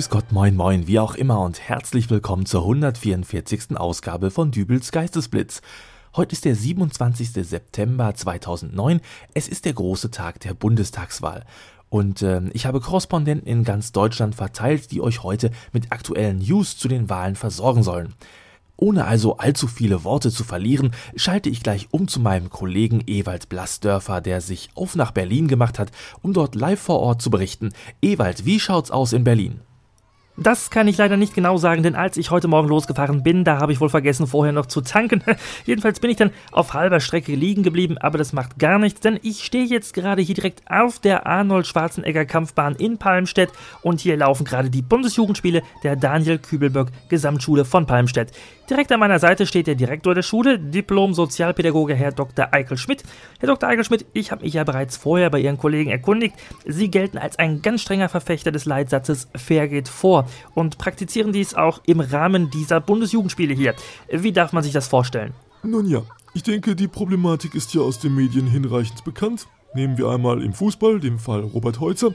Grüß Gott, moin, moin, wie auch immer und herzlich willkommen zur 144. Ausgabe von Dübels Geistesblitz. Heute ist der 27. September 2009. Es ist der große Tag der Bundestagswahl. Und äh, ich habe Korrespondenten in ganz Deutschland verteilt, die euch heute mit aktuellen News zu den Wahlen versorgen sollen. Ohne also allzu viele Worte zu verlieren, schalte ich gleich um zu meinem Kollegen Ewald Blassdörfer, der sich auf nach Berlin gemacht hat, um dort live vor Ort zu berichten. Ewald, wie schaut's aus in Berlin? Das kann ich leider nicht genau sagen, denn als ich heute Morgen losgefahren bin, da habe ich wohl vergessen, vorher noch zu tanken. Jedenfalls bin ich dann auf halber Strecke liegen geblieben, aber das macht gar nichts, denn ich stehe jetzt gerade hier direkt auf der Arnold Schwarzenegger Kampfbahn in Palmstedt und hier laufen gerade die Bundesjugendspiele der Daniel Kübelböck Gesamtschule von Palmstedt. Direkt an meiner Seite steht der Direktor der Schule, Diplom-Sozialpädagoge Herr Dr. Eichel Schmidt. Herr Dr. Eichel Schmidt, ich habe mich ja bereits vorher bei Ihren Kollegen erkundigt. Sie gelten als ein ganz strenger Verfechter des Leitsatzes Fair geht vor und praktizieren dies auch im Rahmen dieser Bundesjugendspiele hier. Wie darf man sich das vorstellen? Nun ja, ich denke, die Problematik ist ja aus den Medien hinreichend bekannt. Nehmen wir einmal im Fußball, dem Fall Robert Heutzer,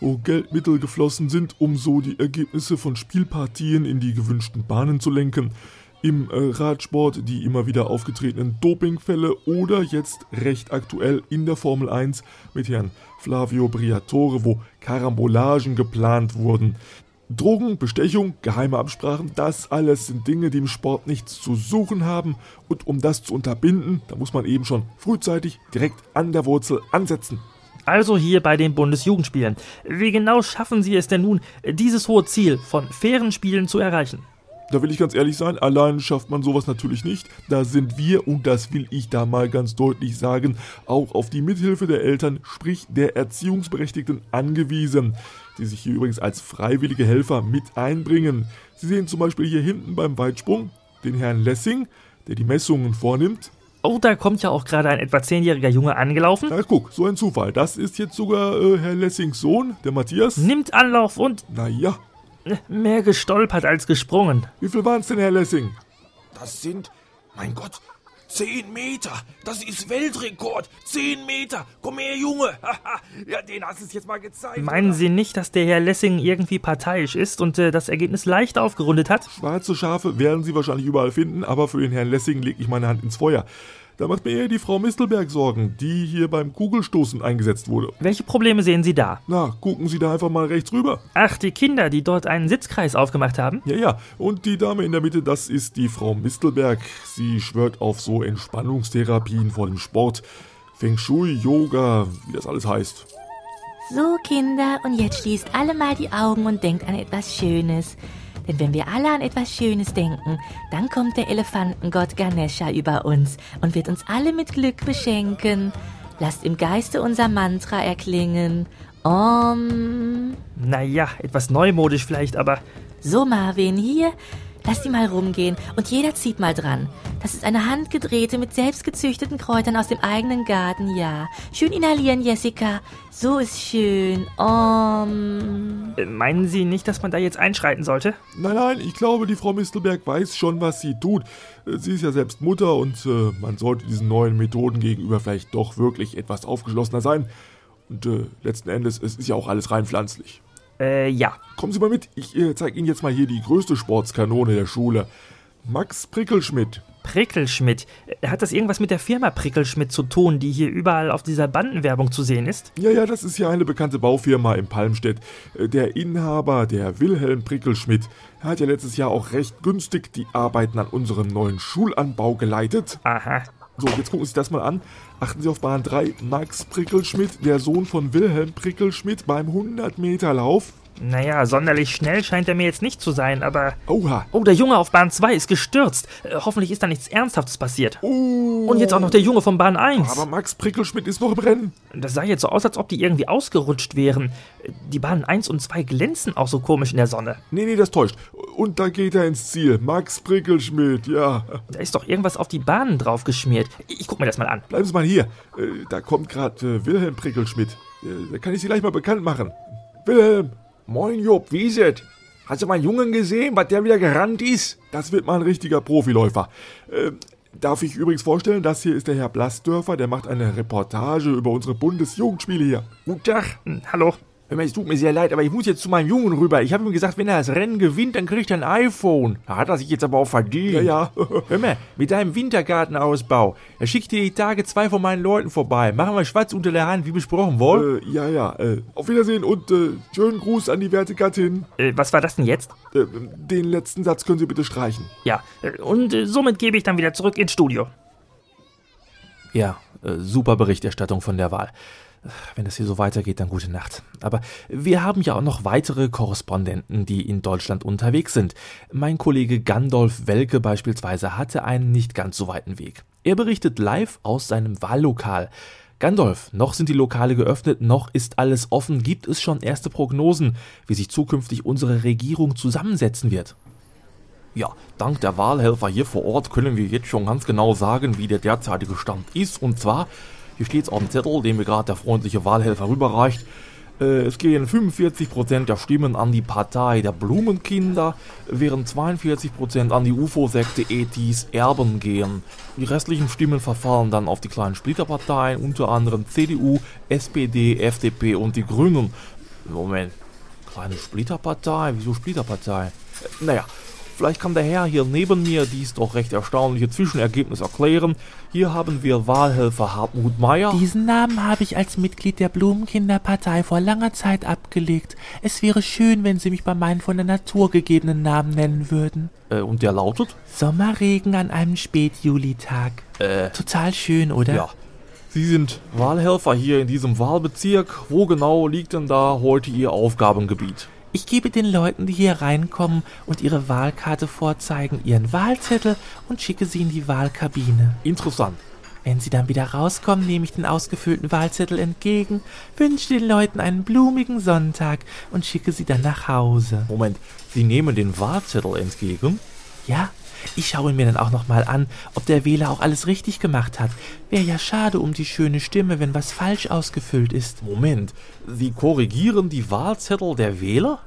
wo Geldmittel geflossen sind, um so die Ergebnisse von Spielpartien in die gewünschten Bahnen zu lenken. Im äh, Radsport die immer wieder aufgetretenen Dopingfälle oder jetzt recht aktuell in der Formel 1 mit Herrn Flavio Briatore, wo Karambolagen geplant wurden. Drogen, Bestechung, geheime Absprachen, das alles sind Dinge, die im Sport nichts zu suchen haben. Und um das zu unterbinden, da muss man eben schon frühzeitig direkt an der Wurzel ansetzen. Also hier bei den Bundesjugendspielen. Wie genau schaffen Sie es denn nun, dieses hohe Ziel von fairen Spielen zu erreichen? Da will ich ganz ehrlich sein, allein schafft man sowas natürlich nicht. Da sind wir, und das will ich da mal ganz deutlich sagen, auch auf die Mithilfe der Eltern, sprich der Erziehungsberechtigten, angewiesen, die sich hier übrigens als freiwillige Helfer mit einbringen. Sie sehen zum Beispiel hier hinten beim Weitsprung den Herrn Lessing, der die Messungen vornimmt. Oh, da kommt ja auch gerade ein etwa zehnjähriger Junge angelaufen. Na guck, so ein Zufall. Das ist jetzt sogar äh, Herr Lessings Sohn, der Matthias. Nimmt Anlauf und... Naja, Mehr gestolpert als gesprungen. wie viel waren es denn, Herr Lessing? Das sind, mein Gott, 10 Meter. Das ist Weltrekord. 10 Meter. Komm her, Junge. ja, den hast du es jetzt mal gezeigt. Meinen oder? Sie nicht, dass der Herr Lessing irgendwie parteiisch ist und äh, das Ergebnis leicht aufgerundet hat? Schwarze Schafe werden Sie wahrscheinlich überall finden, aber für den Herrn Lessing lege ich meine Hand ins Feuer. Da macht mir eher die Frau Mistelberg Sorgen, die hier beim Kugelstoßen eingesetzt wurde. Welche Probleme sehen Sie da? Na, gucken Sie da einfach mal rechts rüber. Ach, die Kinder, die dort einen Sitzkreis aufgemacht haben? Ja, ja, und die Dame in der Mitte, das ist die Frau Mistelberg. Sie schwört auf so Entspannungstherapien vor dem Sport. Feng Shui, Yoga, wie das alles heißt. So, Kinder, und jetzt schließt alle mal die Augen und denkt an etwas Schönes. Denn wenn wir alle an etwas Schönes denken, dann kommt der Elefantengott Ganesha über uns und wird uns alle mit Glück beschenken. Lasst im Geiste unser Mantra erklingen. Om. Naja, etwas neumodisch vielleicht, aber So, Marvin, hier. Lass die mal rumgehen und jeder zieht mal dran. Das ist eine handgedrehte mit selbstgezüchteten Kräutern aus dem eigenen Garten, ja. Schön inhalieren, Jessica. So ist schön. Om. äh, meinen Sie nicht, dass man da jetzt einschreiten sollte? Nein, nein, ich glaube, die Frau Mistelberg weiß schon, was sie tut. Äh, Sie ist ja selbst Mutter und äh, man sollte diesen neuen Methoden gegenüber vielleicht doch wirklich etwas aufgeschlossener sein. Und äh, letzten Endes, es ist ja auch alles rein pflanzlich. Äh, ja. Kommen Sie mal mit, ich äh, zeige Ihnen jetzt mal hier die größte Sportskanone der Schule. Max Prickelschmidt. Prickelschmidt. Äh, Hat das irgendwas mit der Firma Prickelschmidt zu tun, die hier überall auf dieser Bandenwerbung zu sehen ist? Ja, ja, das ist ja eine bekannte Baufirma in Palmstedt. Äh, Der Inhaber, der Wilhelm Prickelschmidt, hat ja letztes Jahr auch recht günstig die Arbeiten an unserem neuen Schulanbau geleitet. Aha. So, jetzt gucken Sie sich das mal an. Achten Sie auf Bahn 3. Max Prickelschmidt, der Sohn von Wilhelm Prickelschmidt beim 100-Meter-Lauf. Naja, sonderlich schnell scheint er mir jetzt nicht zu sein, aber. Oha. Oh, der Junge auf Bahn 2 ist gestürzt. Äh, hoffentlich ist da nichts Ernsthaftes passiert. Und jetzt auch noch der Junge von Bahn 1. Aber Max Prickelschmidt ist noch im Rennen. Das sah jetzt so aus, als ob die irgendwie ausgerutscht wären. Die Bahnen 1 und 2 glänzen auch so komisch in der Sonne. Nee, nee, das täuscht. Und da geht er ins Ziel. Max Prickelschmidt, ja. Da ist doch irgendwas auf die Bahnen drauf geschmiert. Ich guck mir das mal an. Bleiben Sie mal hier. Äh, Da kommt gerade äh, Wilhelm Prickelschmidt. Äh, Da kann ich Sie gleich mal bekannt machen. Wilhelm, Moin, Job, wie ist es? Hast du meinen Jungen gesehen, was der wieder gerannt ist? das wird mal ein richtiger Profiläufer. Äh, Darf ich übrigens vorstellen, das hier ist der Herr Blassdörfer, der macht eine Reportage über unsere Bundesjugendspiele hier. Guten Tag. Hm, Hallo. Hör mal, es tut mir sehr leid, aber ich muss jetzt zu meinem Jungen rüber. Ich habe ihm gesagt, wenn er das Rennen gewinnt, dann kriegt er ein iPhone. Da hat er sich jetzt aber auch verdient. Ja, ja. Hör mal, mit deinem Wintergartenausbau, da schickt dir die Tage zwei von meinen Leuten vorbei. Machen wir schwarz unter der Hand, wie besprochen, wohl? Äh, ja, ja. Äh, auf Wiedersehen und äh, schönen Gruß an die werte Gattin. Äh, was war das denn jetzt? Äh, den letzten Satz können Sie bitte streichen. Ja, äh, und äh, somit gebe ich dann wieder zurück ins Studio. Ja, äh, super Berichterstattung von der Wahl. Wenn das hier so weitergeht, dann gute Nacht. Aber wir haben ja auch noch weitere Korrespondenten, die in Deutschland unterwegs sind. Mein Kollege Gandolf Welke beispielsweise hatte einen nicht ganz so weiten Weg. Er berichtet live aus seinem Wahllokal. Gandolf, noch sind die Lokale geöffnet, noch ist alles offen. Gibt es schon erste Prognosen, wie sich zukünftig unsere Regierung zusammensetzen wird? Ja, dank der Wahlhelfer hier vor Ort können wir jetzt schon ganz genau sagen, wie der derzeitige Stand ist. Und zwar hier steht es auf dem Zettel, den mir gerade der freundliche Wahlhelfer rüberreicht. Äh, es gehen 45% der Stimmen an die Partei der Blumenkinder, während 42% an die UFO-Sekte Ethis Erben gehen. Die restlichen Stimmen verfallen dann auf die kleinen Splitterparteien, unter anderem CDU, SPD, FDP und die Grünen. Moment, kleine Splitterpartei? Wieso Splitterpartei? Äh, naja, Vielleicht kann der Herr hier neben mir dies doch recht erstaunliche Zwischenergebnis erklären. Hier haben wir Wahlhelfer Hartmut Meyer. Diesen Namen habe ich als Mitglied der Blumenkinderpartei vor langer Zeit abgelegt. Es wäre schön, wenn Sie mich bei meinen von der Natur gegebenen Namen nennen würden. Äh, und der lautet? Sommerregen an einem Spätjulitag. Äh, Total schön, oder? ja. Sie sind Wahlhelfer hier in diesem Wahlbezirk. Wo genau liegt denn da heute Ihr Aufgabengebiet? Ich gebe den Leuten, die hier reinkommen und ihre Wahlkarte vorzeigen, ihren Wahlzettel und schicke sie in die Wahlkabine. Interessant. Wenn sie dann wieder rauskommen, nehme ich den ausgefüllten Wahlzettel entgegen, wünsche den Leuten einen blumigen Sonntag und schicke sie dann nach Hause. Moment, Sie nehmen den Wahlzettel entgegen? Ja, ich schaue ihn mir dann auch nochmal an, ob der Wähler auch alles richtig gemacht hat. Wäre ja schade um die schöne Stimme, wenn was falsch ausgefüllt ist. Moment, Sie korrigieren die Wahlzettel der Wähler?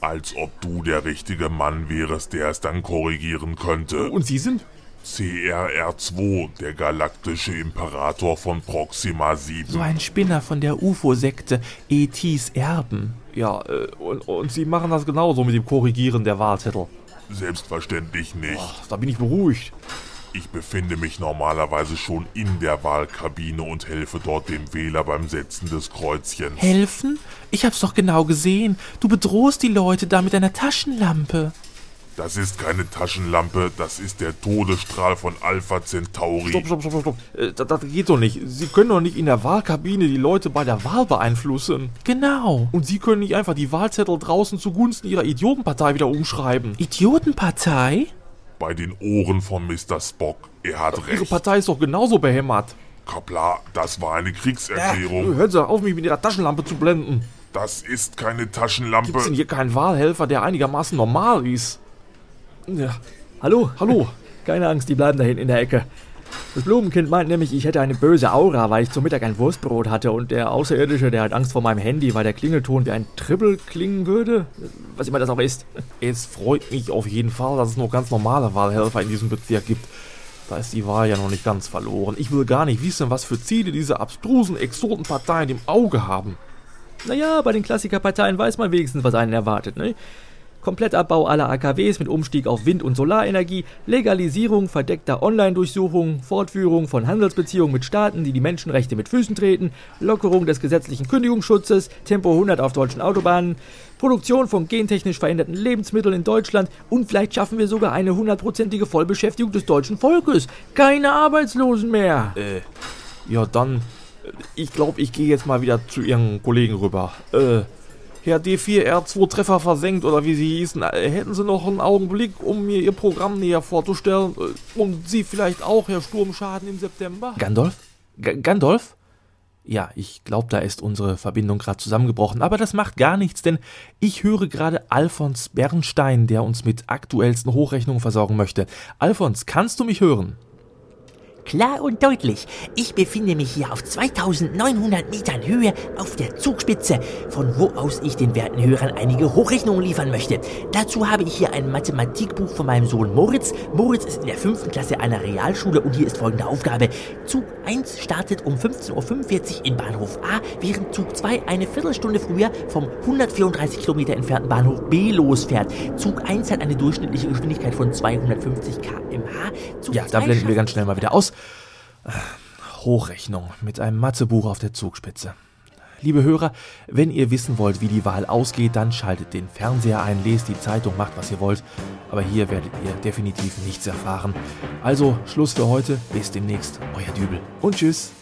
Als ob du der richtige Mann wärest, der es dann korrigieren könnte. Und Sie sind? CRR2, der galaktische Imperator von Proxima 7. So ein Spinner von der UFO-Sekte E.T.s Erben. Ja, äh, und, und Sie machen das genauso mit dem Korrigieren der Wahlzettel. Selbstverständlich nicht. Ach, da bin ich beruhigt. Ich befinde mich normalerweise schon in der Wahlkabine und helfe dort dem Wähler beim Setzen des Kreuzchens. Helfen? Ich hab's doch genau gesehen. Du bedrohst die Leute da mit deiner Taschenlampe. Das ist keine Taschenlampe, das ist der Todesstrahl von Alpha Centauri. Stopp, stopp, stopp, stopp. Äh, das, das geht doch nicht. Sie können doch nicht in der Wahlkabine die Leute bei der Wahl beeinflussen. Genau. Und Sie können nicht einfach die Wahlzettel draußen zugunsten Ihrer Idiotenpartei wieder umschreiben. Idiotenpartei? Bei den Ohren von Mr. Spock. Er hat Ihre recht. Partei ist doch genauso behämmert. Kapla, das war eine Äh, Kriegserklärung. hören Sie auf, mich mit Ihrer Taschenlampe zu blenden. Das ist keine Gibt es denn Taschenlampe. hier keinen Wahlhelfer, der einigermaßen normal ist? Ja. Hallo? Hallo? Keine Angst, die bleiben da hinten in der Ecke. Das Blumenkind meint nämlich, ich hätte eine böse Aura, weil ich zum Mittag ein Wurstbrot hatte und der Außerirdische, der hat Angst vor meinem Handy, weil der Klingelton wie ein Tribbel klingen würde. Was immer das auch ist. Es freut mich auf jeden Fall, dass es noch ganz normale Wahlhelfer in diesem Bezirk gibt. Da ist die Wahl ja noch nicht ganz verloren. Ich will gar nicht wissen, was für Ziele diese abstrusen Exotenparteien im Auge haben. Naja, bei den Klassikerparteien weiß man wenigstens, was einen erwartet, ne? Komplettabbau aller AKWs mit Umstieg auf Wind- und Solarenergie, Legalisierung verdeckter Online-Durchsuchungen, Fortführung von Handelsbeziehungen mit Staaten, die die Menschenrechte mit Füßen treten, Lockerung des gesetzlichen Kündigungsschutzes, Tempo 100 auf deutschen Autobahnen, Produktion von gentechnisch veränderten Lebensmitteln in Deutschland und vielleicht schaffen wir sogar eine hundertprozentige Vollbeschäftigung des deutschen Volkes. Keine Arbeitslosen mehr. Äh, ja dann, äh, ich glaube, ich gehe jetzt mal wieder zu Ihren Kollegen rüber. Äh, Herr D4R2 Treffer versenkt oder wie Sie hießen, äh, hätten Sie noch einen Augenblick, um mir Ihr Programm näher vorzustellen? Äh, Und Sie vielleicht auch, Herr Sturmschaden im September? Gandalf? G Gandalf? Ja, ich glaube, da ist unsere Verbindung gerade zusammengebrochen, aber das macht gar nichts, denn ich höre gerade Alfons Bernstein, der uns mit aktuellsten Hochrechnungen versorgen möchte. Alfons, kannst du mich hören? Klar und deutlich. Ich befinde mich hier auf 2900 Metern Höhe auf der Zugspitze, von wo aus ich den werten Hörern einige Hochrechnungen liefern möchte. Dazu habe ich hier ein Mathematikbuch von meinem Sohn Moritz. Moritz ist in der fünften Klasse einer Realschule und hier ist folgende Aufgabe. Zug 1 startet um 15.45 Uhr in Bahnhof A, während Zug 2 eine Viertelstunde früher vom 134 Kilometer entfernten Bahnhof B losfährt. Zug 1 hat eine durchschnittliche Geschwindigkeit von 250 km/h. Ja, da 2 blenden wir ganz schnell mal wieder aus. Hochrechnung mit einem Mathebuch auf der Zugspitze. Liebe Hörer, wenn ihr wissen wollt, wie die Wahl ausgeht, dann schaltet den Fernseher ein, lest die Zeitung, macht was ihr wollt. Aber hier werdet ihr definitiv nichts erfahren. Also Schluss für heute, bis demnächst, euer Dübel und tschüss.